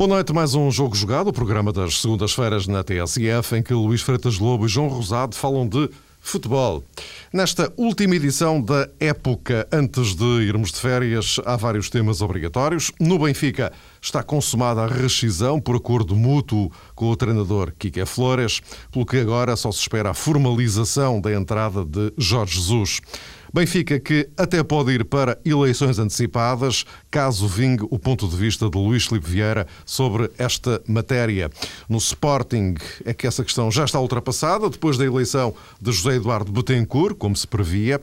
Boa noite, mais um Jogo Jogado, o programa das segundas-feiras na TSF, em que Luís Freitas Lobo e João Rosado falam de futebol. Nesta última edição da época, antes de irmos de férias, há vários temas obrigatórios. No Benfica está consumada a rescisão por acordo mútuo com o treinador Kike Flores, pelo que agora só se espera a formalização da entrada de Jorge Jesus. Benfica que até pode ir para eleições antecipadas, caso vingue o ponto de vista de Luís Filipe Vieira sobre esta matéria. No Sporting é que essa questão já está ultrapassada, depois da eleição de José Eduardo Betancourt, como se previa.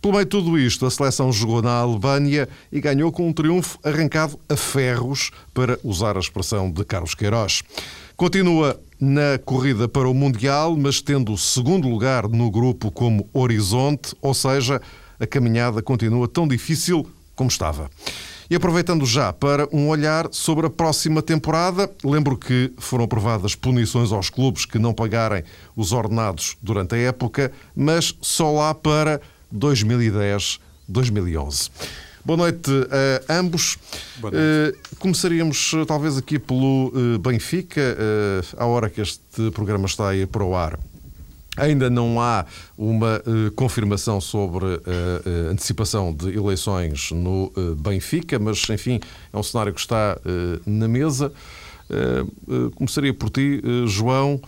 Pelo meio de tudo isto, a seleção jogou na Albânia e ganhou com um triunfo arrancado a ferros, para usar a expressão de Carlos Queiroz. Continua na corrida para o Mundial, mas tendo o segundo lugar no grupo como horizonte, ou seja, a caminhada continua tão difícil como estava. E aproveitando já para um olhar sobre a próxima temporada, lembro que foram aprovadas punições aos clubes que não pagarem os ordenados durante a época, mas só lá para 2010-2011. Boa noite a ambos. Noite. Uh, começaríamos eh, talvez aqui pelo uh, Benfica, uh, à hora que este programa está aí para o ar. Ainda não há uma confirmação sobre a antecipação de eleições no Benfica, mas enfim, é um cenário que está na mesa. começaria por ti, João.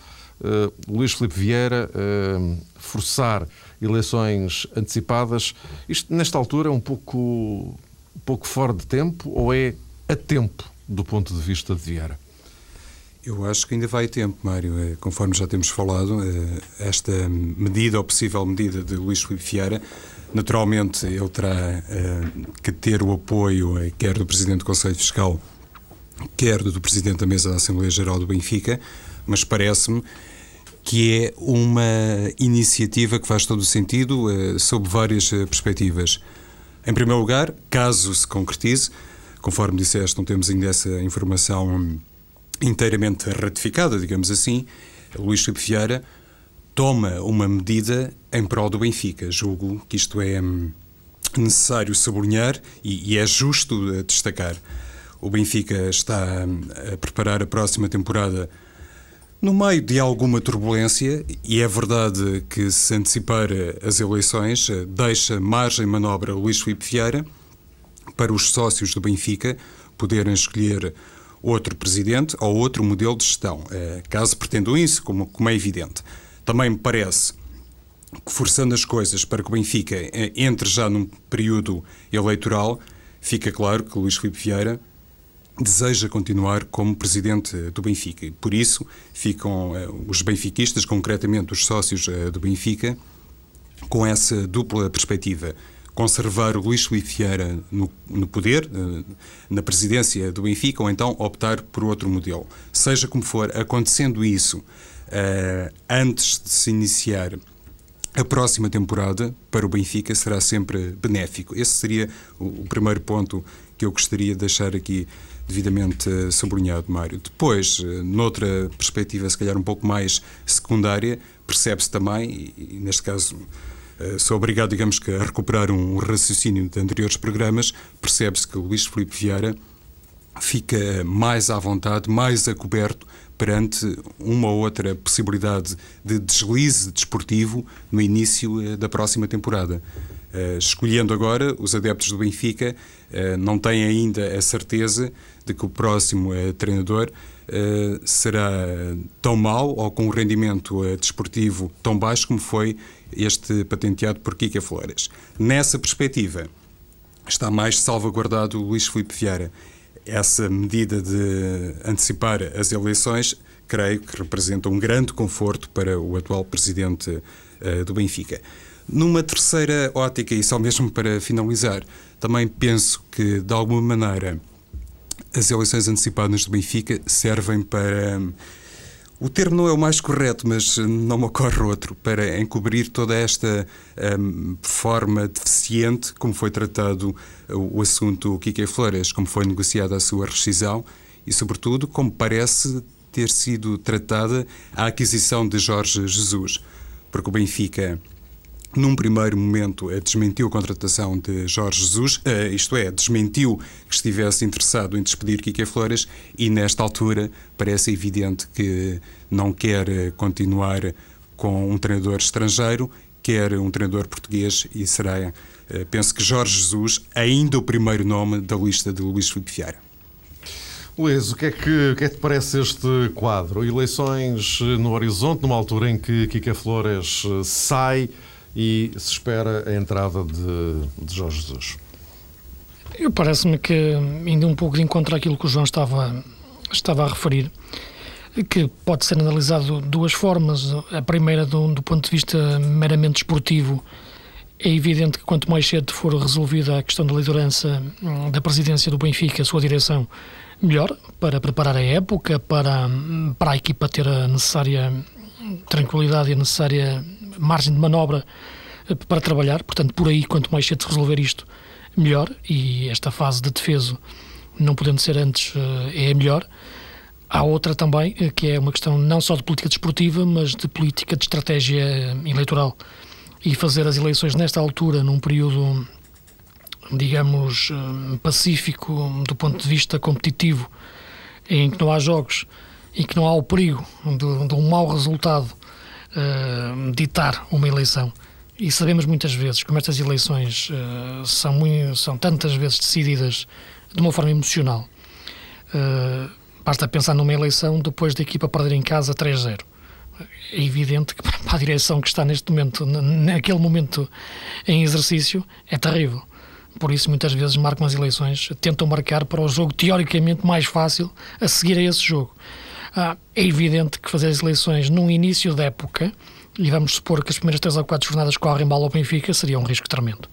Luís Filipe Vieira, forçar eleições antecipadas. Isto, nesta altura, é um pouco, um pouco fora de tempo ou é a tempo do ponto de vista de Vieira? Eu acho que ainda vai tempo, Mário. É, conforme já temos falado, é, esta medida, ou possível medida de Luís Filipe Vieira, naturalmente ele terá é, que ter o apoio quer do Presidente do Conselho Fiscal, quer do Presidente da Mesa da Assembleia Geral do Benfica, mas parece-me que é uma iniciativa que faz todo o sentido uh, sob várias uh, perspectivas. Em primeiro lugar, caso se concretize, conforme disseste, não temos ainda essa informação inteiramente ratificada, digamos assim, Luís Filipe Vieira toma uma medida em prol do Benfica. Julgo que isto é hum, necessário sublinhar e, e é justo uh, destacar. O Benfica está hum, a preparar a próxima temporada no meio de alguma turbulência, e é verdade que se antecipar as eleições eh, deixa margem de manobra Luís Filipe Vieira para os sócios do Benfica poderem escolher outro presidente ou outro modelo de gestão, eh, caso pretendam isso, como, como é evidente. Também me parece que, forçando as coisas para que o Benfica eh, entre já num período eleitoral, fica claro que Luís Filipe Vieira deseja continuar como presidente do Benfica. Por isso, ficam uh, os benfiquistas, concretamente os sócios uh, do Benfica, com essa dupla perspectiva. Conservar o Luís Filipe Vieira no, no poder, na presidência do Benfica, ou então optar por outro modelo. Seja como for, acontecendo isso antes de se iniciar a próxima temporada para o Benfica será sempre benéfico. Esse seria o, primeiro ponto que eu gostaria de deixar aqui devidamente eh, sublinhado, Mário. Depois, eh, noutra perspectiva, se calhar um pouco mais secundária, percebe-se também, e, neste caso eh, sou obrigado, digamos que, a recuperar um raciocínio de anteriores programas, percebe-se que o Luís Filipe Vieira fica mais à vontade, mais a coberto perante uma ou outra possibilidade de deslize desportivo no início da próxima temporada. Uh, escolhendo agora, os adeptos do Benfica uh, não têm ainda a certeza de que o próximo uh, treinador será tão mau ou com um rendimento desportivo tão baixo como foi este patenteado por Kika Flores. Nessa perspectiva, está mais salvaguardado o Luís Filipe Vieira. Essa medida de antecipar as eleições, creio que representa um grande conforto para o atual presidente do Benfica. Numa terceira ótica, e só mesmo para finalizar, também penso que, de alguma maneira, as eleições antecipadas do Benfica servem para. O termo não é o mais correto, mas não me ocorre outro, para encobrir toda esta um, forma deficiente como foi tratado o, o assunto Kike Flores, como foi negociada a sua rescisão e, sobretudo, como parece ter sido tratada a aquisição de Jorge Jesus. Porque o Benfica num primeiro momento, desmentiu a contratação de Jorge Jesus, isto é, desmentiu que estivesse interessado em despedir Kike Flores e, nesta altura, parece evidente que não quer continuar com um treinador estrangeiro, quer um treinador português e será, penso que Jorge Jesus, ainda o primeiro nome da lista de Luís Filipe Vieira. Luís, o que, é que, o que é que te parece este quadro? Eleições no horizonte, numa altura em que Kika Flores eh, sai e se espera a entrada de, de Jorge Jesus. Eu parece-me que, indo um pouco de encontro àquilo que o João estava, estava a referir, que pode ser analisado de duas formas. A primeira, do, do ponto de vista meramente esportivo, é evidente que quanto mais cedo for resolvida a questão da liderança hum, da presidência do Benfica, a sua direção, melhor para preparar a época, para, para a equipa ter a necessária tranquilidade e a necessária margem de manobra eh, para trabalhar. Portanto, por aí, quanto mais cedo resolver isto, melhor. E esta fase de defeso, não podendo ser antes, eh, é melhor. Há outra também, eh, que é uma questão não só de política desportiva, mas de política de estratégia eleitoral. E fazer as eleições nesta altura, num período digamos, pacífico do ponto de vista competitivo, em que não há jogos e que não há o perigo de, de um mau resultado uh, ditar uma eleição. E sabemos muitas vezes como estas eleições uh, são, muito, são tantas vezes decididas de uma forma emocional. Uh, basta pensar numa eleição depois da equipa perder em casa 3-0 é evidente que para a direção que está neste momento, naquele momento em exercício, é terrível por isso muitas vezes marcam as eleições, tentam marcar para o jogo teoricamente mais fácil a seguir a esse jogo. Ah, é evidente que fazer as eleições num início da época, e vamos supor que as primeiras três ou quatro jornadas correm mal ao Benfica, seria um risco tremendo.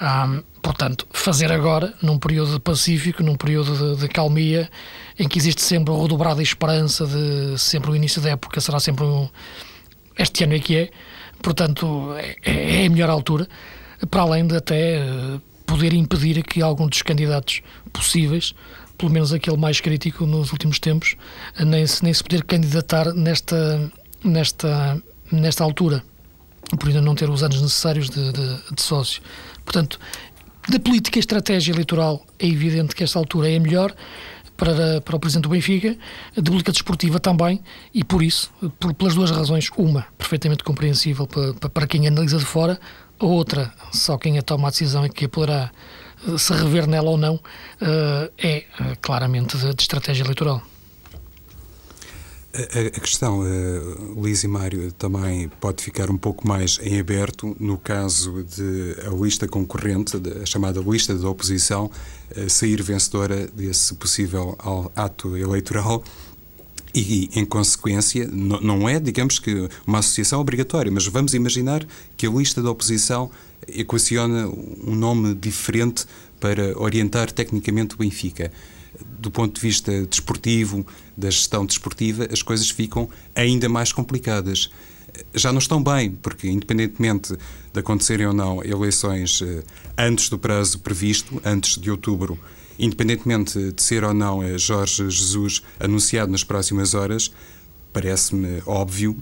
Ah, portanto, fazer agora, num período pacífico, num período de, de calmia, em que existe sempre a redobrada esperança de sempre o início da época será sempre um, este ano é que é, portanto, é, é a melhor altura, para além de até poder impedir que algum dos candidatos possíveis, pelo menos aquele mais crítico nos últimos tempos, nem se, nem se poder candidatar nesta, nesta, nesta altura, por ainda não ter os anos necessários de, de, de sócio. Portanto, da política e estratégia eleitoral é evidente que esta altura é a melhor para, para o Presidente do Benfica, de política desportiva também, e por isso, por, pelas duas razões, uma perfeitamente compreensível para, para quem analisa de fora, a outra, só quem a toma a decisão e que poderá eh, se rever nela ou não, eh, é eh, claramente de, de estratégia eleitoral. A, questão, uh, Liz e Mário, também pode ficar um pouco mais em aberto no caso de a lista concorrente, a chamada lista da oposição, sair vencedora desse possível ato eleitoral e, em consequência, não é, digamos que, uma associação obrigatória, mas vamos imaginar que a lista da oposição equaciona um nome diferente para orientar tecnicamente o Benfica. Do ponto de vista desportivo, da gestão desportiva, as coisas ficam ainda mais complicadas. Já não estão bem, porque, independentemente de acontecerem ou não eleições eh, antes do prazo previsto, antes de outubro, independentemente de ser ou não eh, Jorge Jesus anunciado nas próximas horas, parece-me óbvio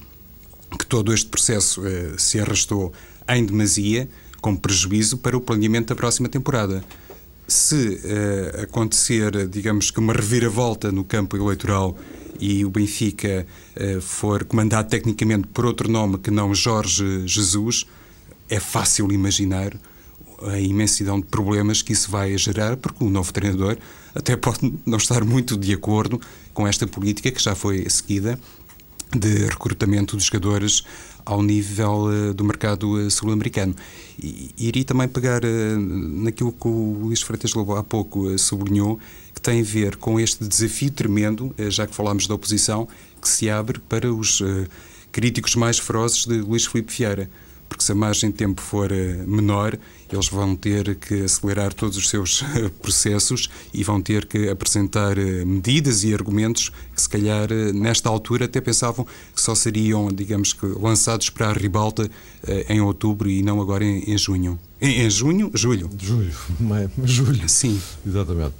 que todo este processo eh, se arrastou em demasia, com prejuízo para o planeamento da próxima temporada. Se eh, acontecer, digamos que uma reviravolta no campo eleitoral e o Benfica for comandado tecnicamente por outro nome que não Jorge Jesus, é fácil imaginar a imensidão de problemas que isso vai gerar, porque o novo treinador até pode não estar muito de acordo com esta política que já foi seguida de recrutamento de jogadores ao nível uh, do mercado uh, sul-americano. E iria também pegar uh, naquilo que o Luís Freitas Lobo há pouco sublinhou, que tem a ver com este desafio tremendo, já que falámos da oposição, que se abre para os críticos mais ferozes de Luís Filipe Vieira porque se a margem de tempo for eh, menor, eles vão ter que acelerar todos os seus eh, processos e vão ter que apresentar eh, medidas e argumentos que, se calhar, nesta altura até pensavam que só seriam, digamos que, lançados para a ribalta em outubro e não agora em, em junho. Em, em, junho? Julho. Julho, julho. Sim. Exatamente.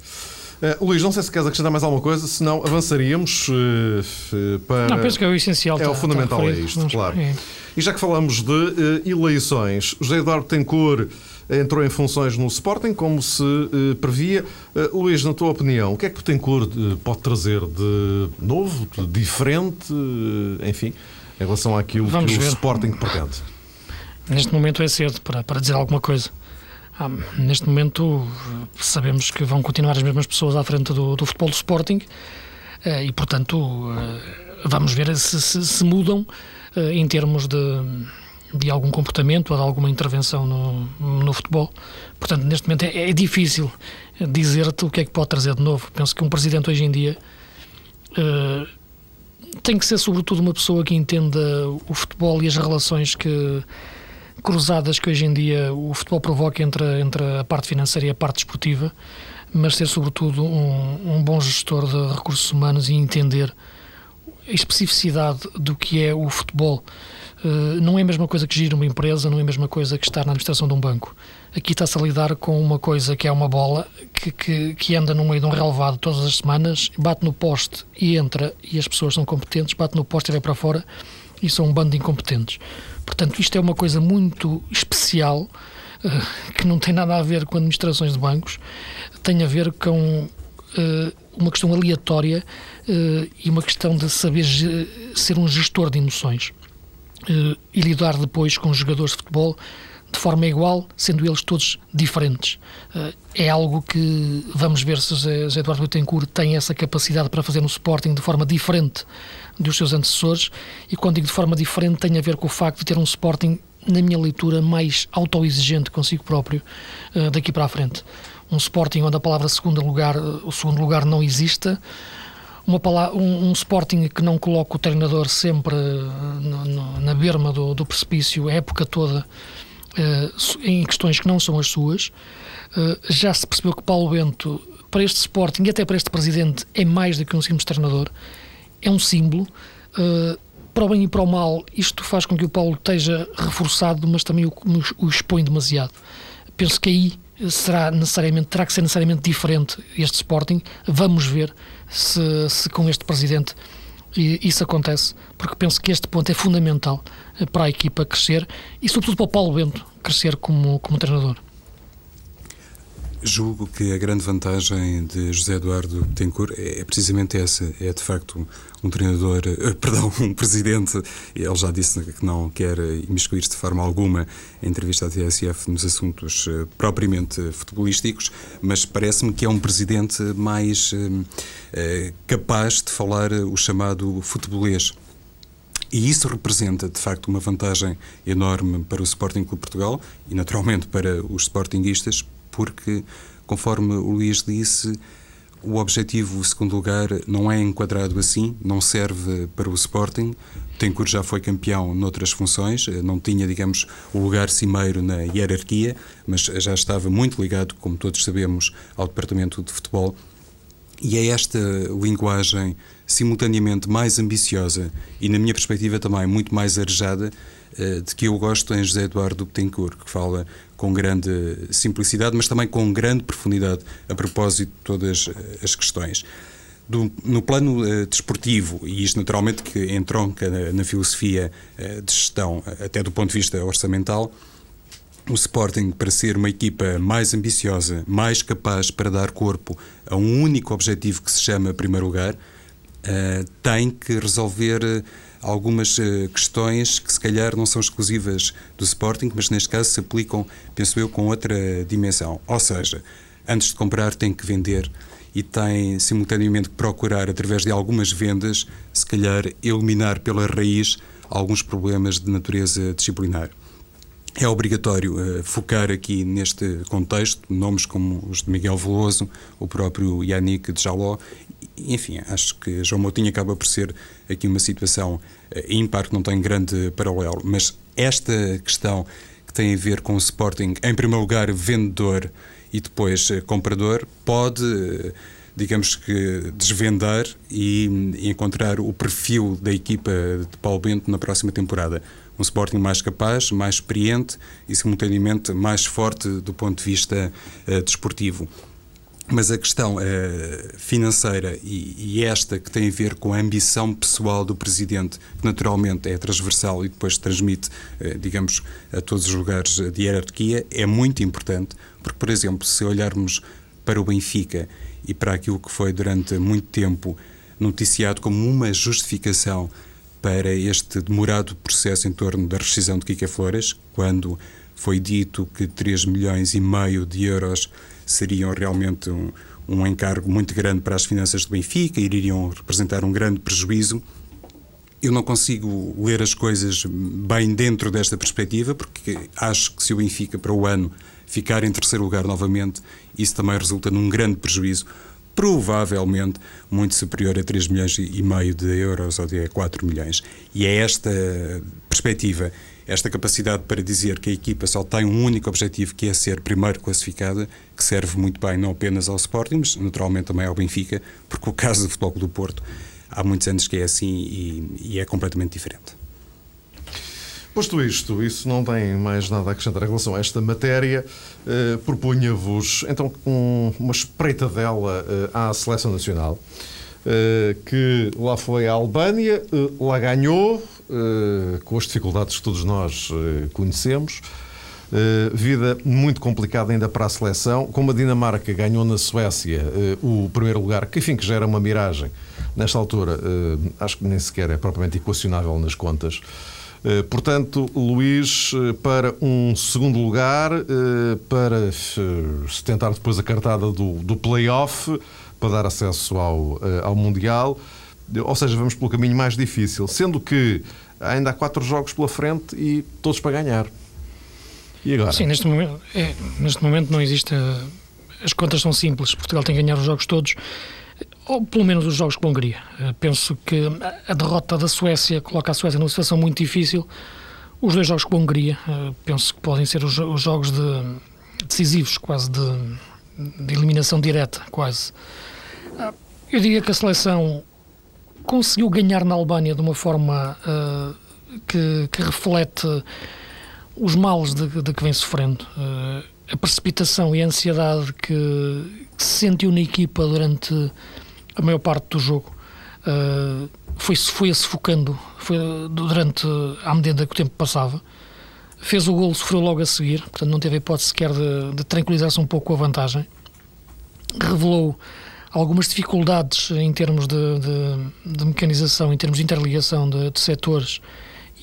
Uh, Luís, não sei se queres acrescentar mais alguma coisa, senão avançaríamos uh, para. Não, penso que é o essencial. É tá, o fundamental, tá é isto, claro. É. E já que falamos de uh, eleições, José Eduardo Tencourt entrou em funções no Sporting, como se uh, previa. Uh, Luís, na tua opinião, o que é que o Tencourt pode trazer de novo, de diferente, enfim, em relação àquilo Vamos que ver. o Sporting pretende? Neste momento é cedo para, para dizer alguma coisa. Ah, neste momento sabemos que vão continuar as mesmas pessoas à frente do, do futebol do Sporting e, portanto, vamos ver se, se, se mudam eh, em termos de, de algum comportamento ou de alguma intervenção no, no futebol. Portanto, neste momento é, é difícil dizer-te o que é que pode trazer de novo. Penso que um presidente hoje em dia uh, tem que ser, sobretudo, uma pessoa que entenda o futebol e as relações que cruzadas que hoje em dia o futebol provoca entre, entre a parte financeira e a parte desportiva, mas ser, sobretudo, um, um bom gestor de recursos humanos e entender a especificidade do que é o futebol. Uh, não é a mesma coisa que gerir uma empresa, não é a mesma coisa que estar na administração de um banco. Aqui está-se a lidar com uma coisa que é uma bola que, que, que, anda no meio de um relevado todas as semanas, bate no poste e entra, e as pessoas são competentes, bate no poste e vai para fora, e são um bando de incompetentes. Portanto, isto é uma coisa muito especial, uh, que não tem nada a ver com administrações de bancos, tem a ver com uh, uma questão aleatória e uma questão de saber ser um gestor de emoções e lidar depois com os jogadores de futebol de forma igual, sendo eles todos diferentes. Uh, é algo que vamos ver se José, Eduardo Bittencourt tem essa capacidade para fazer no Sporting de forma diferente dos seus antecessores e quando digo de forma diferente tem a ver com o facto de ter um Sporting na minha leitura mais autoexigente consigo próprio daqui para a frente um Sporting onde a palavra segundo lugar, o segundo lugar não exista, uma palavra, um, um, Sporting que não coloca o treinador sempre no, no, na berma do, do, precipício a época toda uh, em questões que não são as suas. Uh, já se percebeu que Paulo Bento, para este Sporting e até para este presidente, é mais do que um simples treinador, é um símbolo. Uh, para o bem e para o mal, isto faz com que o Paulo esteja reforçado, mas também o, o expõe demasiado. Penso que aí será necessariamente, terá que ser necessariamente diferente este Sporting. Vamos ver se, se com este presidente isso acontece, porque penso que este ponto é fundamental para a equipa crescer e, sobretudo, para o Paulo Bento crescer como, como treinador. Julgo que a grande vantagem de José Eduardo Tencourt é, é precisamente essa, é de facto um treinador, uh, perdão, um presidente, ele já disse que não quer imiscuir-se de forma alguma em entrevista à TSF nos assuntos uh, propriamente futebolísticos, mas parece-me que é um presidente mais uh, capaz de falar o chamado futebolês. E isso representa, de facto, uma vantagem enorme para o Sporting Clube Portugal e, naturalmente, para os sportinguistas, porque, conforme o Luís disse, o objetivo, o segundo lugar, não é enquadrado assim, não serve para o Sporting. Tencourt já foi campeão noutras funções, não tinha, digamos, o lugar cimeiro na hierarquia, mas já estava muito ligado, como todos sabemos, ao departamento de futebol. E é esta linguagem simultaneamente mais ambiciosa e, na minha perspectiva, também muito mais arejada, eh, de que eu gosto em José Eduardo Betancourt, que fala com grande simplicidade, mas também com grande profundidade a propósito de todas eh, as questões. Do, no plano uh, desportivo, e isto naturalmente que entronca na, na filosofia uh, de gestão, até do ponto de vista orçamental, o Sporting, para ser uma equipa mais ambiciosa, mais capaz para dar corpo a um único objetivo que se chama primeiro lugar, uh, tem que resolver algumas uh, questões que se calhar não são exclusivas do Sporting, mas neste caso se aplicam, penso eu, com outra dimensão. Ou seja, antes de comprar tem que vender e tem simultaneamente que procurar, através de algumas vendas, se calhar eliminar pela raiz alguns problemas de natureza disciplinar. É obrigatório uh, focar aqui neste contexto nomes como os de Miguel Veloso, o próprio Yannick de Jaló. Enfim, acho que João Moutinho acaba por ser aqui uma situação uh, ímpar que não tem grande paralelo. Mas esta questão que tem a ver com o Sporting, em primeiro lugar, vendedor e depois uh, comprador, pode digamos que, desvendar e, e, encontrar o perfil da equipa de Paulo Bento na próxima temporada um Sporting mais capaz, mais experiente e simultaneamente mais forte do ponto de vista uh, desportivo. Mas a questão uh, financeira e, e, esta que tem a ver com a ambição pessoal do Presidente, que naturalmente é transversal e depois transmite, uh, digamos, a todos os lugares de hierarquia, é muito importante, porque, por exemplo, se olharmos para o Benfica e para aquilo que foi durante muito tempo noticiado como uma justificação para este demorado processo em torno da rescisão de Kika Flores, quando foi dito que 3 milhões e meio de euros seriam realmente um, um encargo muito grande para as finanças do Benfica, iriam representar um grande prejuízo. Eu não consigo ler as coisas bem dentro desta perspectiva, porque acho que se o Benfica para o ano ficar em terceiro lugar novamente, isso também resulta num grande prejuízo, provavelmente muito superior a 3 milhões e meio de euros ou de 4 milhões. E é esta perspectiva esta capacidade para dizer que a equipa só tem um único objetivo, que é ser primeiro classificada, que serve muito bem não apenas ao Sporting, mas naturalmente também ao Benfica, porque o caso do Futebol do Porto há muitos anos que é assim e, e é completamente diferente. Posto isto, isso não tem mais nada a acrescentar em relação a esta matéria. Eh, propunha-vos então um, uma espreitadela eh, à seleção nacional, eh, que lá foi a Albânia, eh, lá ganhou, com as dificuldades que todos nós eh, conhecemos. Uh, vida muito complicada ainda para a seleção. Como a Dinamarca ganhou na Suécia uh, o primeiro lugar, que enfim que já era uma miragem, nesta altura uh, acho que nem sequer é propriamente equacionável nas contas. portanto, Luís, para um segundo lugar, para se tentar depois a cartada do, do play-off, para dar acesso ao, ao Mundial. Ou seja, vamos pelo caminho mais difícil, sendo que ainda há quatro jogos pela frente e todos para ganhar. E agora? Sim, neste momento, é, neste momento não existe. As contas são simples. Portugal tem que ganhar os jogos todos, ou pelo menos os jogos com a Hungria. Eh, penso que a derrota da Suécia coloca a Suécia numa situação muito difícil. Os dois jogos com a Hungria, eh, penso que podem ser os, os jogos de, decisivos, quase de, de eliminação direta, quase. Ah, eu diria que a seleção conseguiu ganhar na Albânia de uma forma uh, que, que, reflete os males de, de que vem sofrendo. Uh, a precipitação e a ansiedade que, que, se sentiu na equipa durante a maior parte do jogo uh, foi, foi sufocando foi durante à medida que o tempo passava. Fez o golo, sofreu logo a seguir, portanto não teve hipótese sequer de, de tranquilizar-se um pouco a vantagem. Revelou algumas dificuldades em termos de, de, de mecanização, em termos de interligação de, de setores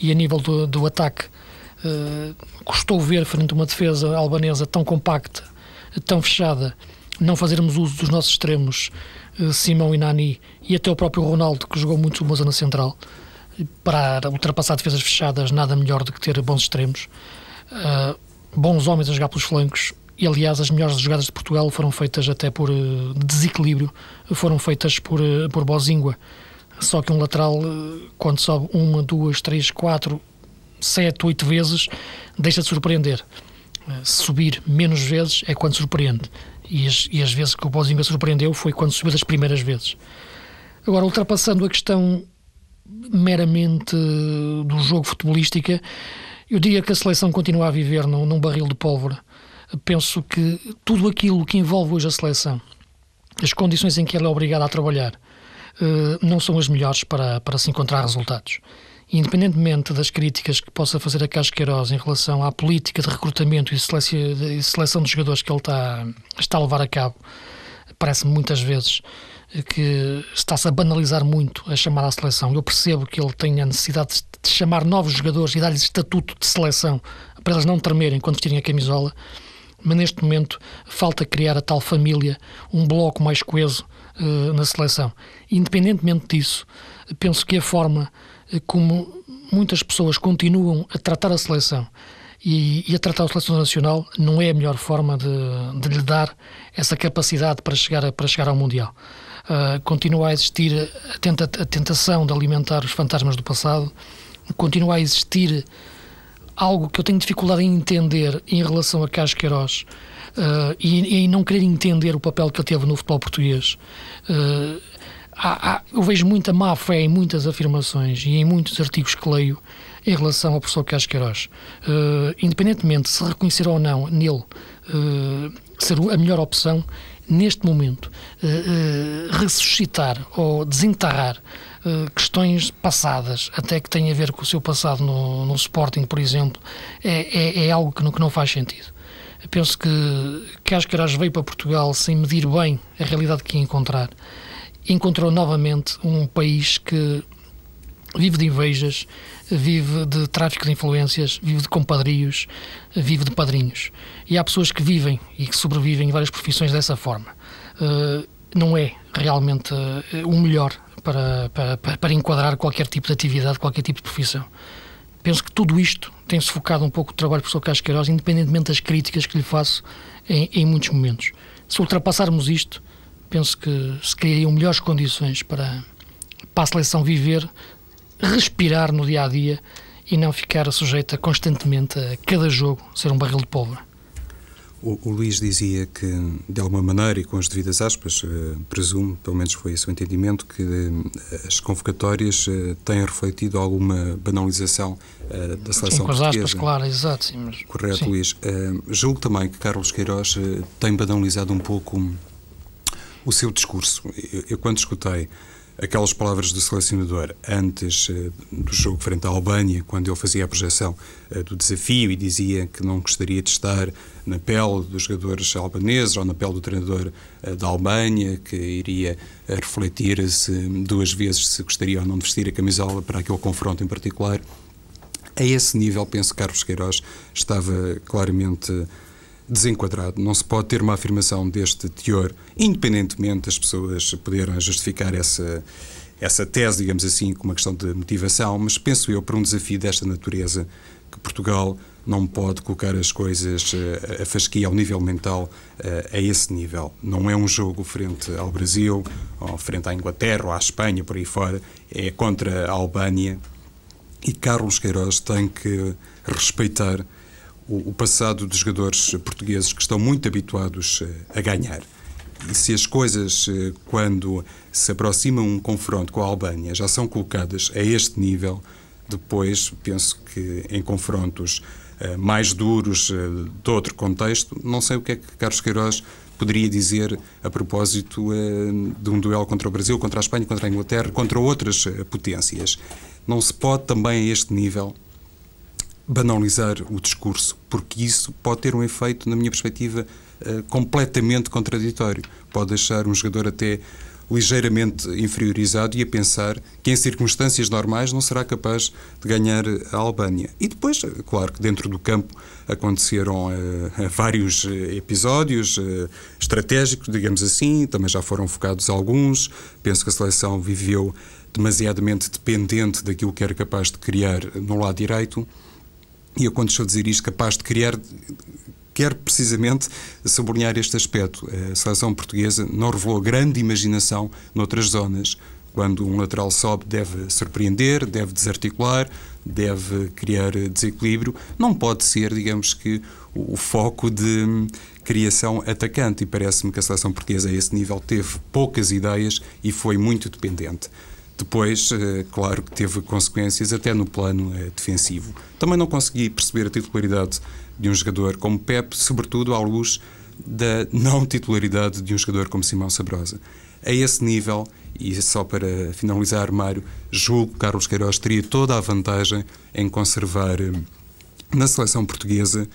e a nível do, do ataque. Uh, custou ver, frente a uma defesa albanesa tão compacta, tão fechada, não fazermos uso dos nossos extremos, uh, Simão e Nani, e até o próprio Ronaldo, que jogou muito uma zona central. Para ultrapassar defesas fechadas, nada melhor do que ter bons extremos. Uh, bons homens a jogar pelos flancos, e aliás as melhores jogadas de Portugal foram feitas até por uh, desequilíbrio, foram feitas por, uh, por Bozingua. Só que um lateral, uh, quando sobe uma, duas, três, quatro, sete, oito vezes, deixa de surpreender. Subir menos vezes é quando surpreende. E as, e as vezes que o Bozingua surpreendeu foi quando subiu das primeiras vezes. Agora, ultrapassando a questão meramente do jogo futebolística, eu diria que a seleção continua a viver num, num barril de pólvora penso que tudo aquilo que envolve hoje a seleção, as condições em que ela é obrigada a trabalhar, eh, não são as melhores para, para se encontrar resultados. Independentemente das críticas que possa fazer a Casqueiroz em relação à política de recrutamento e seleção de jogadores que ele está, está a levar a cabo, parece-me muitas vezes que está-se a banalizar muito a chamada seleção. Eu percebo que ele tem a necessidade de chamar novos jogadores e dar-lhes estatuto de seleção para eles não tremerem quando vestirem a camisola, mas neste momento falta criar a tal família, um bloco mais coeso uh, na seleção. Independentemente disso, penso que a forma uh, como muitas pessoas continuam a tratar a seleção e, e, a tratar a seleção nacional não é a melhor forma de, de lhe dar essa capacidade para chegar, para chegar ao Mundial. Uh, continua a existir a, tenta, a tentação de alimentar os fantasmas do passado, continua a existir algo que eu tenho dificuldade em entender em relação a Carlos Queiroz uh, e, e não querer entender o papel que ele teve no futebol português. Uh, há, há, eu vejo muita má fé em muitas afirmações e em muitos artigos que leio em relação ao professor Carlos Queiroz. Uh, independentemente de se reconhecer ou não nele ser a melhor opção, neste momento, ressuscitar ou desenterrar questões passadas, até que têm a ver com o seu passado no, no Sporting, por exemplo, é, é, é algo que não, que não faz sentido. Eu penso que Cascaras veio para Portugal sem medir bem a realidade que ia encontrar. Encontrou novamente um país que vive de invejas, vive de tráfico de influências, vive de compadrios, vive de padrinhos. E há pessoas que vivem e que sobrevivem em várias profissões dessa forma. Uh, não é realmente uh, o melhor para, para, para enquadrar qualquer tipo de atividade, qualquer tipo de profissão. Penso que tudo isto tem sufocado um pouco o trabalho do professor Carlos Queiroz, independentemente das críticas que lhe faço em, em muitos momentos. Se ultrapassarmos isto, penso que se criariam melhores condições para, para a seleção viver, respirar no dia a dia e não ficar sujeita constantemente a cada jogo ser um barril de pólvora. O, o, Luís dizia que, de alguma maneira, e com as devidas aspas, uh, presumo, pelo menos foi esse o entendimento, que uh, as convocatórias uh, têm refletido alguma banalização da seleção sim, com as portuguesa. aspas, claro, exato. Sim, mas, Correto, sim. Luís. julgo também que Carlos Queiroz tem banalizado um pouco o seu discurso. Eu, eu quando escutei aquelas palavras do selecionador antes uh, do jogo frente à Albânia, quando ele fazia a projeção uh, do desafio e dizia que não gostaria de estar na pele dos jogadores albaneses ou na pele do treinador uh, da Albânia, que iria refletir-se duas vezes se gostaria ou não de vestir a camisola para aquele confronto em particular. A esse nível, penso que Carlos Queiroz estava claramente desenquadrado. Não se pode ter uma afirmação deste teor, independentemente das pessoas poderem justificar essa, essa tese, digamos assim, com uma questão de motivação, mas penso eu, para um desafio desta natureza, que Portugal não pode colocar as coisas eh, a fasquia ao nível mental eh, a esse nível. Não é um jogo frente ao Brasil, ou frente à Inglaterra, ou à Espanha, por aí fora. É contra a Albânia. E Carlos Queiroz tem que respeitar o, passado dos jogadores portugueses que estão muito habituados eh, a ganhar. E se as coisas, eh, quando se aproxima um confronto com a Albânia, já são colocadas a este nível, depois penso que em confrontos uh, mais duros de outro contexto, não sei o que é que Carlos Queiroz poderia dizer a propósito de um duelo contra o Brasil, contra a Espanha, contra a Inglaterra, contra outras potências. Não se pode também a este nível banalizar o discurso, porque isso pode ter um efeito, na minha perspectiva, uh, completamente contraditório. Pode deixar um jogador até ligeiramente inferiorizado e a pensar que em circunstâncias normais não será capaz de ganhar a Albânia. E depois, claro que dentro do campo aconteceram uh, vários episódios uh, estratégicos, digamos assim, também já foram focados alguns. Penso que a seleção viveu demasiadamente dependente daquilo que era capaz de criar no lado direito e eu, quando estou a dizer isto, capaz de criar quero precisamente sublinhar este aspecto. A seleção portuguesa não revelou grande imaginação noutras zonas. Quando um lateral sobe, deve surpreender, deve desarticular, deve criar desequilíbrio. Não pode ser, digamos que, o foco de criação atacante. E parece-me que a seleção portuguesa, a esse nível, teve poucas ideias e foi muito dependente. Depois, eh, claro que teve consequências até no plano eh, defensivo. Também não consegui perceber a titularidade de um jogador como Pep, sobretudo à luz da não titularidade de um jogador como Simão Sabrosa. A esse nível, e só para finalizar, Mário, julgo que Carlos Queiroz teria toda a vantagem em conservar eh, na seleção portuguesa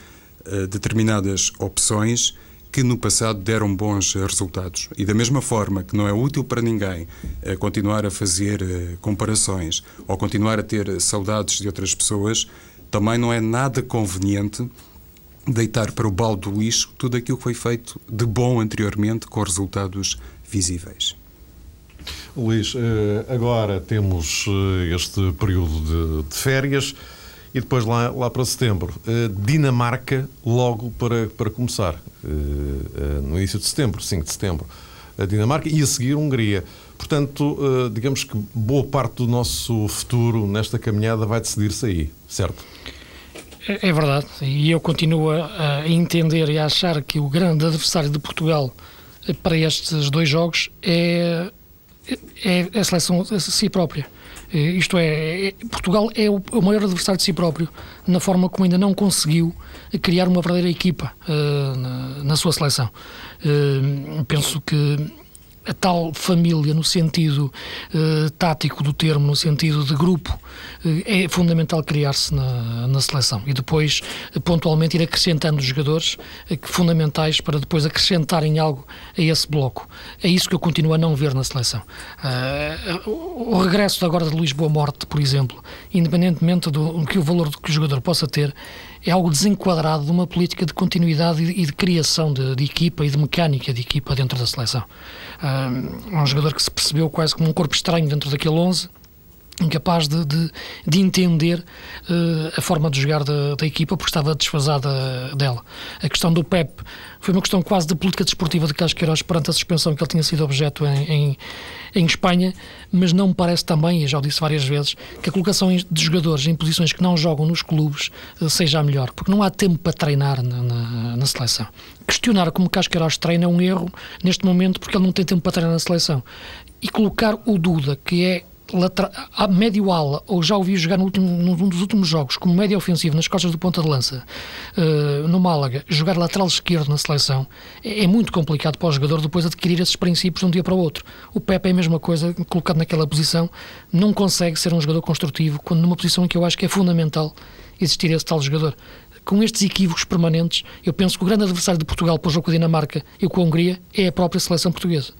determinadas opções que no passado deram bons resultados. E da mesma forma que não é útil para ninguém uh, continuar a fazer uh, comparações ou continuar a ter saudades de outras pessoas, também não é nada conveniente deitar para o balde do lixo tudo aquilo que foi feito de bom anteriormente com resultados visíveis. Luís, eh, agora temos este período de férias. E depois, lá, lá para setembro, uh, Dinamarca, logo para, para começar, uh, uh, no início de setembro, 5 de setembro, a Dinamarca e a seguir Hungria. Portanto, digamos que boa parte do nosso futuro nesta caminhada vai decidir-se aí, certo? É, é verdade, e eu continuo a entender e a achar que o grande adversário de Portugal para estes dois jogos é é a seleção a si própria. Isto é, é Portugal é o, maior adversário de si próprio, na forma como ainda não conseguiu criar uma verdadeira equipa uh, na, sua seleção. Penso que a tal família no sentido uh, tático do termo, no sentido de grupo, uh, é fundamental criar-se na, na, seleção e depois uh, pontualmente ir acrescentando jogadores fundamentais para depois acrescentarem algo a esse bloco. É isso que eu continuo a não ver na seleção. o regresso agora de Luís Boa Morte, por exemplo, independentemente do que o valor que o jogador possa ter, é algo desenquadrado de uma política de continuidade e de, criação de, de, equipa e de mecânica de equipa dentro da seleção. é um jogador que se percebeu quase como um corpo estranho dentro daquele 11 incapaz de, de, de entender uh, a forma de jogar da, da, equipa porque estava desfasada dela. A questão do Pep foi uma questão quase de política desportiva de Carlos Queiroz perante a suspensão que ele tinha sido objeto em, em, em, Espanha, mas não me parece também, e já o disse várias vezes, que a colocação de jogadores em posições que não jogam nos clubes uh, seja a melhor, porque não há tempo para treinar na, na, na seleção. Questionar como Carlos Queiroz treina é um erro neste momento porque ele não tem tempo para treinar na seleção. E colocar o Duda, que é a médio ala, ou já ouvi jogar no último, num dos últimos jogos, como médio ofensivo nas costas do ponta de lança, uh, no Málaga, jogar lateral esquerdo na seleção, é, é, muito complicado para o jogador depois adquirir esses princípios de um dia para o outro. O Pepe é a mesma coisa, colocado naquela posição, não consegue ser um jogador construtivo, quando numa posição em que eu acho que é fundamental existir esse tal jogador. Com estes equívocos permanentes, eu penso que o grande adversário de Portugal para o jogo com a Dinamarca e com a Hungria é a própria seleção portuguesa.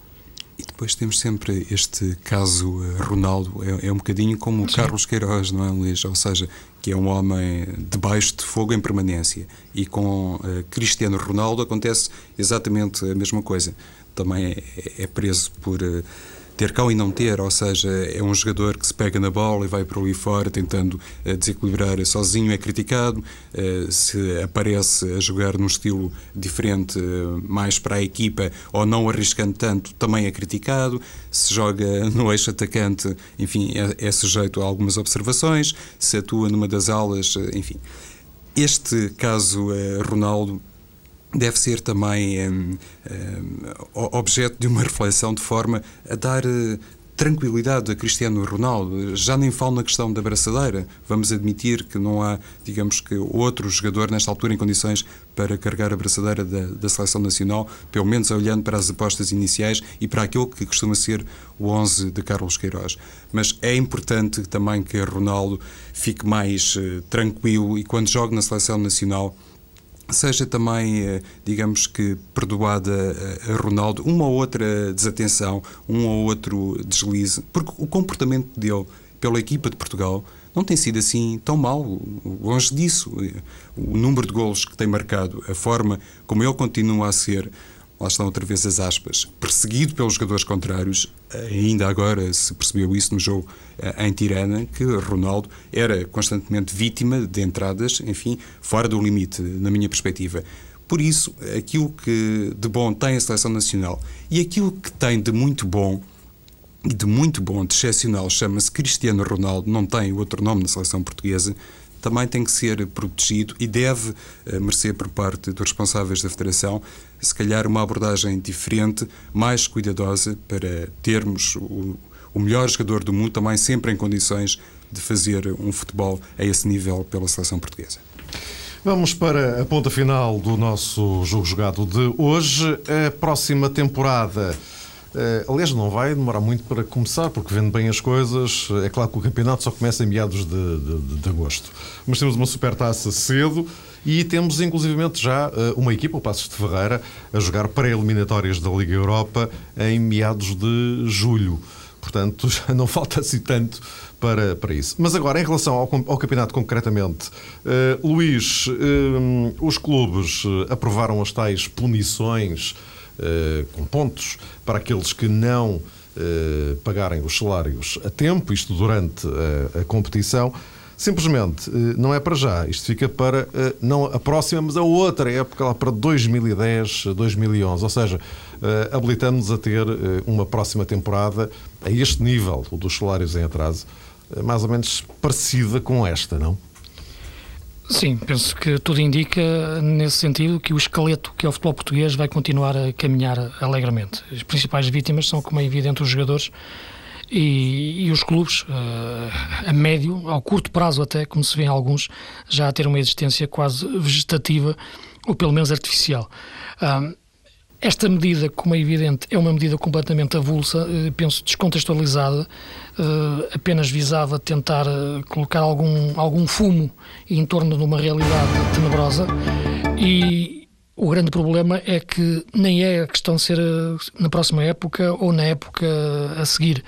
E depois temos sempre este caso eh, Ronaldo, é, é um bocadinho como o Carlos Queiroz, não é, Luís? Ou seja, que é um homem debaixo de fogo em permanência. E com uh, Cristiano Ronaldo acontece exatamente a mesma coisa. Também é, é preso por. Uh, ter cão e não ter, ou seja, é um jogador que se pega na bola e vai por ali fora tentando uh, desequilibrar sozinho, é criticado. Uh, se aparece a jogar num estilo diferente, uh, mais para a equipa, ou não arriscando tanto, também é criticado. Se joga no eixo atacante, enfim, é, é sujeito a algumas observações. Se atua numa das alas, enfim. Este caso, Ronaldo, deve ser também um, um, objeto de uma reflexão de forma a dar uh, tranquilidade a Cristiano Ronaldo. Já nem falo na questão da braçadeira. Vamos admitir que não há, digamos que, outro jogador nesta altura em condições para carregar a braçadeira da, da seleção nacional, pelo menos olhando para as apostas iniciais e para aquilo que costuma ser o 11 de Carlos Queiroz. Mas é importante também que Ronaldo fique mais uh, tranquilo e quando joga na seleção nacional seja também, eh, digamos que, perdoada a Ronaldo uma ou outra desatenção, um ou outro deslize, porque o comportamento dele pela equipa de Portugal não tem sido assim tão mau, longe disso. O número de golos que tem marcado, a forma como ele continua a ser lá estão outra vez as aspas, perseguido pelos jogadores contrários, ainda agora se percebeu isso no jogo eh, em Tirana, que Ronaldo era constantemente vítima de entradas, enfim, fora do limite, na minha perspectiva. Por isso, aquilo que de bom tem a seleção nacional e aquilo que tem de muito bom e de muito bom, de excepcional, chama-se Cristiano Ronaldo, não tem outro nome na seleção portuguesa, também tem que ser protegido e deve uh, merecer por parte dos responsáveis da Federação, se calhar, uma abordagem diferente, mais cuidadosa, para termos o, o melhor jogador do mundo também sempre em condições de fazer um futebol a esse nível pela seleção portuguesa. Vamos para a ponta final do nosso jogo jogado de hoje. A próxima temporada aliás, não vai demorar muito para começar, porque vendo bem as coisas. É claro que o campeonato só começa em meados de, de, de agosto. Mas temos uma supertaça cedo e temos inclusivamente já uh, uma equipa, o Passos de Ferreira, a jogar pré-eliminatórias da Liga Europa em meados de julho. Portanto, já não falta assim tanto para, para isso. Mas agora, em relação ao, ao campeonato concretamente, uh, Luís, os clubes aprovaram as tais punições eh, com pontos para aqueles que não uh, pagarem os salários a tempo, isto durante a, competição. Simplesmente uh, não é para já, isto fica para não a próxima, mas a outra época, lá para 2010, 2011. Ou seja, habilitando-nos a ter uma próxima temporada a este nível, o dos salários em atraso, mais ou menos parecida com esta, não? Sim, penso que tudo indica nesse sentido que o esqueleto que é o futebol português vai continuar a caminhar alegremente. As principais vítimas são, como é evidente, os jogadores e, e os clubes, uh, a médio, ao curto prazo até, como se vê em alguns, já a ter uma existência quase vegetativa ou pelo menos artificial. Uh, esta medida, como é evidente, é uma medida completamente avulsa, uh, penso descontextualizada, apenas visava tentar colocar algum, algum fumo em torno de uma realidade tenebrosa e, o grande problema é que nem é a questão ser na próxima época ou na época a seguir.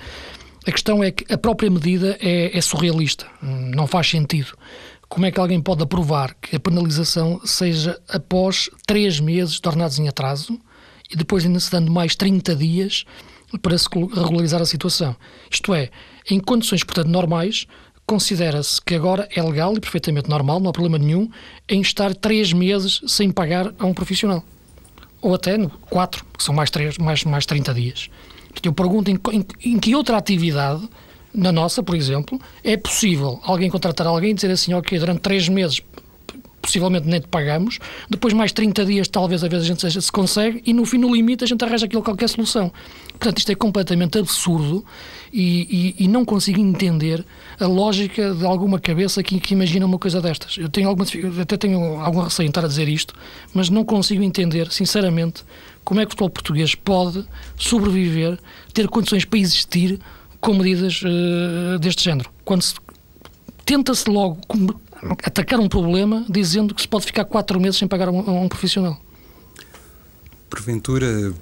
A questão é que a própria medida é, é surrealista, não faz sentido. Como é que alguém pode aprovar que a penalização seja após três meses tornados em atraso e depois ainda se dando mais 30 dias para se regularizar a situação? Isto é, em condições, portanto, normais, considera-se que agora é legal e perfeitamente normal, não há problema nenhum, em estar três meses sem pagar a um profissional. Ou até quatro, que são mais, três, mais, mais 30 dias. Eu pergunto em, em, em que outra atividade, na nossa, por exemplo, é possível alguém contratar alguém e dizer assim, ok, durante três meses possivelmente nem te pagamos, depois mais 30 dias talvez a vez a gente se consegue e no fim, no limite, a gente arranja aquilo qualquer solução. Portanto, isto é completamente absurdo e, e, e não consigo entender a lógica de alguma cabeça que, que, imagina uma coisa destas. Eu tenho alguma, até tenho algum receio em estar a dizer isto, mas não consigo entender, sinceramente, como é que o futebol português pode sobreviver, ter condições para existir com medidas uh, deste género. Quando se tenta-se logo atacar um problema dizendo que se pode ficar quatro meses sem pagar a um, um profissional. Porventura,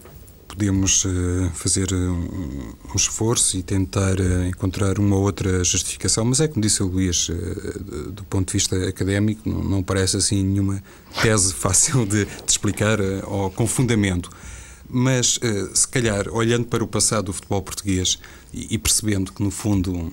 podemos uh, fazer um, um, esforço e tentar uh, encontrar uma ou outra justificação, mas é como disse o Luís, do ponto de vista académico, não, parece assim nenhuma tese fácil de, de explicar ou com fundamento. Mas, se calhar, olhando para o passado do futebol português e percebendo que, no fundo,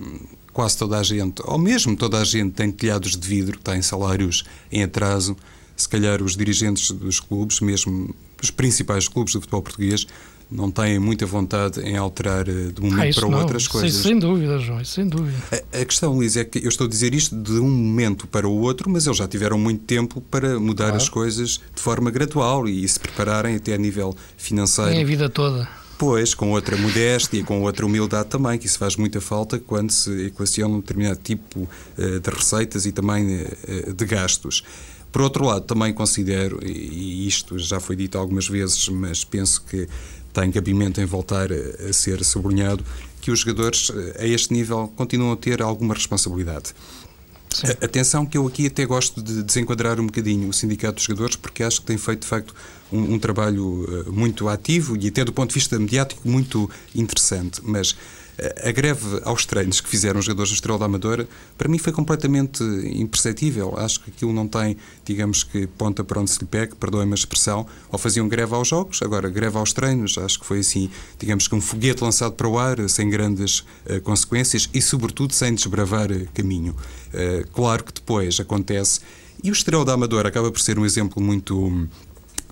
quase toda a gente, ou mesmo toda a gente, tem telhados de vidro, tem salários em atraso, se calhar os dirigentes dos clubes, mesmo os principais clubes do futebol português, não têm muita vontade em alterar eh, de um momento ah, para o outro as coisas. Sem, sem dúvida, João, sem dúvida. A, a, questão, Luís, é que eu estou a dizer isto de um momento para o outro, mas eles já tiveram muito tempo para mudar claro. as coisas de forma gradual e, e se prepararem até a nível financeiro. Tem a vida toda. Pois, com outra modéstia e com outra humildade também, que isso faz muita falta quando se equaciona um determinado tipo uh, de receitas e também uh, de gastos. Por outro lado, também considero, e isto já foi dito algumas vezes, mas penso que tem cabimento em voltar a ser sublinhado, que os jogadores a este nível continuam a ter alguma responsabilidade. Sim. Atenção que eu aqui até gosto de desenquadrar um bocadinho o Sindicato dos Jogadores porque acho que tem feito de facto um, um trabalho muito ativo e até do ponto de vista mediático muito interessante, mas a greve aos treinos que fizeram os jogadores do Estrela da Amadora, para mim foi completamente imperceptível. Acho que aquilo não tem, digamos que, ponta para onde se lhe pegue, perdoem-me a expressão, ou faziam greve aos jogos, agora greve aos treinos, acho que foi assim, digamos que um foguete lançado para o ar, sem grandes uh, consequências e, sobretudo, sem desbravar uh, caminho. Uh, claro que depois acontece, e o Estrela da Amadora acaba por ser um exemplo muito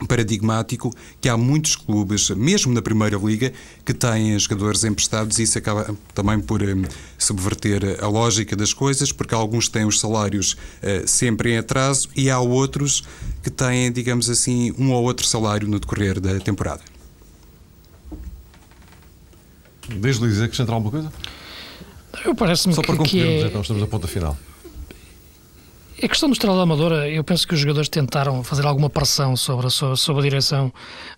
paradigmático que há muitos clubes, mesmo na Primeira Liga, que têm jogadores emprestados e isso acaba também por um, subverter a lógica das coisas, porque alguns têm os salários uh, sempre em atraso e há outros que têm, digamos assim, um ou outro salário no decorrer da temporada. Desde dizer que acrescentar alguma coisa? Eu parece-me Só para concluirmos, é... então, estamos na ponta final. A questão do Estrela da Amadora, eu penso que os jogadores tentaram fazer alguma pressão sobre a, sobre, sobre a direção.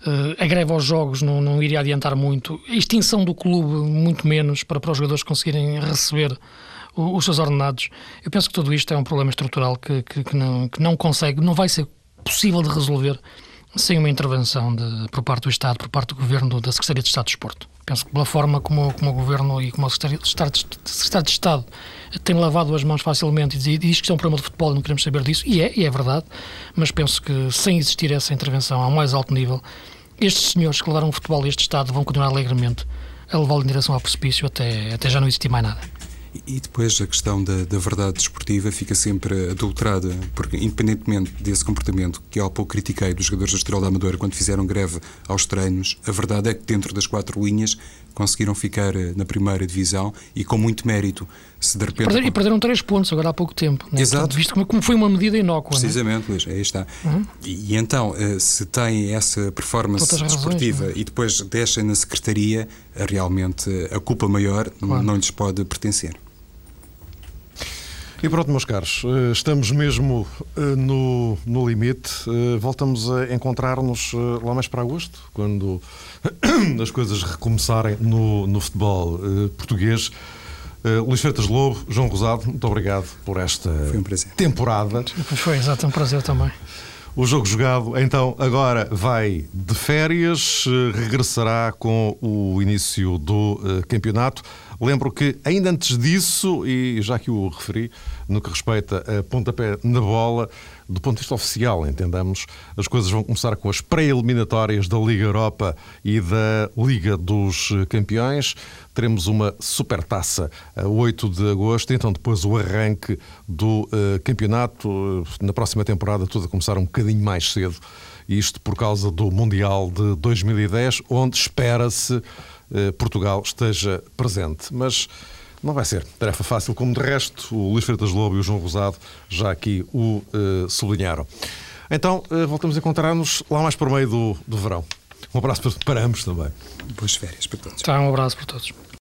Uh, a greve aos jogos não, não iria adiantar muito. A extinção do clube, muito menos, para, para os jogadores conseguirem receber o, os seus ordenados. Eu penso que tudo isto é um problema estrutural que, que, que, não, que não consegue, não vai ser possível de resolver sem uma intervenção de, por parte do Estado, por parte do Governo, da Secretaria de Estado de Desporto. Penso que pela forma como, como o Governo e como o Secretário de Estado, tem lavado as mãos facilmente e diz que isto é um problema de futebol e não queremos saber disso, e é, e é verdade, mas penso que sem existir essa intervenção ao mais alto nível, estes senhores que levaram o futebol a este Estado vão continuar alegremente a levá-lo em direção ao precipício até, até já não existir mais nada. E depois a questão da, da, verdade desportiva fica sempre adulterada, porque independentemente desse comportamento que eu há pouco critiquei dos jogadores da Estrela da Amadora quando fizeram greve aos treinos, a verdade é que dentro das quatro linhas conseguiram ficar eh, na primeira divisão e com muito mérito. Se de repente... E perderam três pontos agora há pouco tempo. Né? Exato. Portanto, visto como foi uma medida inócua. Precisamente, Luís, aí está. Uhum. E, e, então, eh, se tem essa performance desportiva é? e depois deixem na secretaria, realmente a culpa maior claro. não lhes pode pertencer. E pronto, meus caros, eh, estamos mesmo eh, no, no limite. Eh, voltamos a encontrar-nos lá mais para agosto, quando as coisas recomeçarem no, no futebol português. Luís Freitas Lobo, João Rosado, muito obrigado por esta um temporada. Foi exato, um prazer também. O jogo jogado, então, agora vai de férias, regressará com o início do uh, campeonato. Lembro que, ainda antes disso, e já que o referi, no que respeita a pontapé na bola, do ponto de vista oficial, entendamos, as coisas vão começar com as pré-eliminatórias da Liga Europa e da Liga dos Campeões. Teremos uma supertaça a 8 de agosto, então depois o arranque do uh, campeonato. Na próxima temporada, tudo a começar um bocadinho mais cedo. Isto por causa do Mundial de 2010, onde espera-se Portugal esteja presente. Mas não vai ser tarefa fácil, como de resto o Luís Freitas Lobo e o João Rosado já aqui o uh, sublinharam. Então, uh, voltamos a encontrar-nos lá mais por meio do, do verão. Um abraço para, para ambos também. Boas férias para todos. Tá, um abraço para todos.